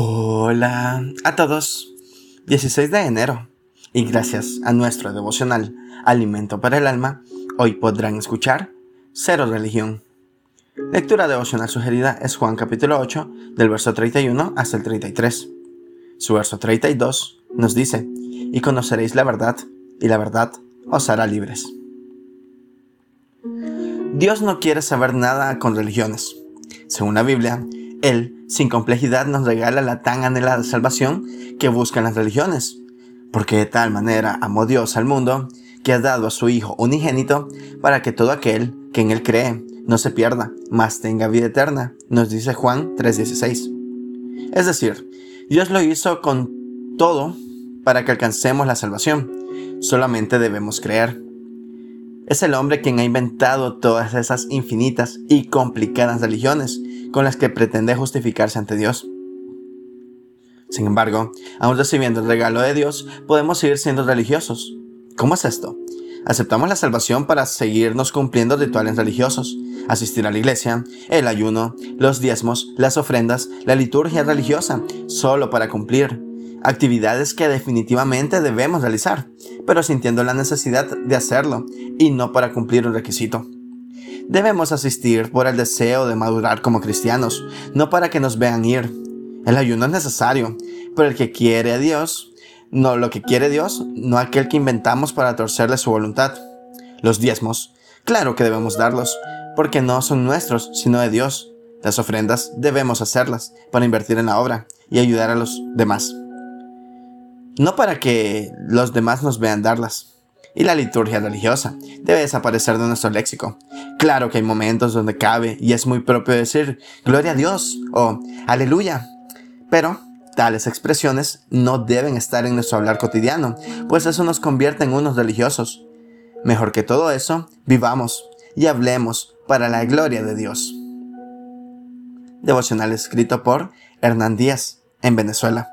Hola a todos. 16 de enero. Y gracias a nuestro devocional Alimento para el Alma, hoy podrán escuchar Cero Religión. Lectura devocional sugerida es Juan capítulo 8, del verso 31 hasta el 33. Su verso 32 nos dice, y conoceréis la verdad, y la verdad os hará libres. Dios no quiere saber nada con religiones. Según la Biblia, Él, sin complejidad, nos regala la tan anhelada salvación que buscan las religiones, porque de tal manera amó Dios al mundo que ha dado a su Hijo unigénito para que todo aquel que en Él cree no se pierda, mas tenga vida eterna, nos dice Juan 3:16. Es decir, Dios lo hizo con todo para que alcancemos la salvación, solamente debemos creer. Es el hombre quien ha inventado todas esas infinitas y complicadas religiones con las que pretende justificarse ante Dios. Sin embargo, aún recibiendo el regalo de Dios, podemos seguir siendo religiosos. ¿Cómo es esto? Aceptamos la salvación para seguirnos cumpliendo rituales religiosos, asistir a la iglesia, el ayuno, los diezmos, las ofrendas, la liturgia religiosa, solo para cumplir actividades que definitivamente debemos realizar, pero sintiendo la necesidad de hacerlo y no para cumplir un requisito. Debemos asistir por el deseo de madurar como cristianos, no para que nos vean ir. El ayuno es necesario, pero el que quiere a Dios, no lo que quiere Dios, no aquel que inventamos para torcerle su voluntad. Los diezmos, claro que debemos darlos, porque no son nuestros, sino de Dios. Las ofrendas debemos hacerlas para invertir en la obra y ayudar a los demás no para que los demás nos vean darlas. Y la liturgia religiosa debe desaparecer de nuestro léxico. Claro que hay momentos donde cabe y es muy propio decir Gloria a Dios o Aleluya. Pero tales expresiones no deben estar en nuestro hablar cotidiano, pues eso nos convierte en unos religiosos. Mejor que todo eso, vivamos y hablemos para la gloria de Dios. Devocional escrito por Hernán Díaz, en Venezuela.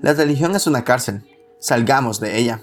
La religión es una cárcel. Salgamos de ella.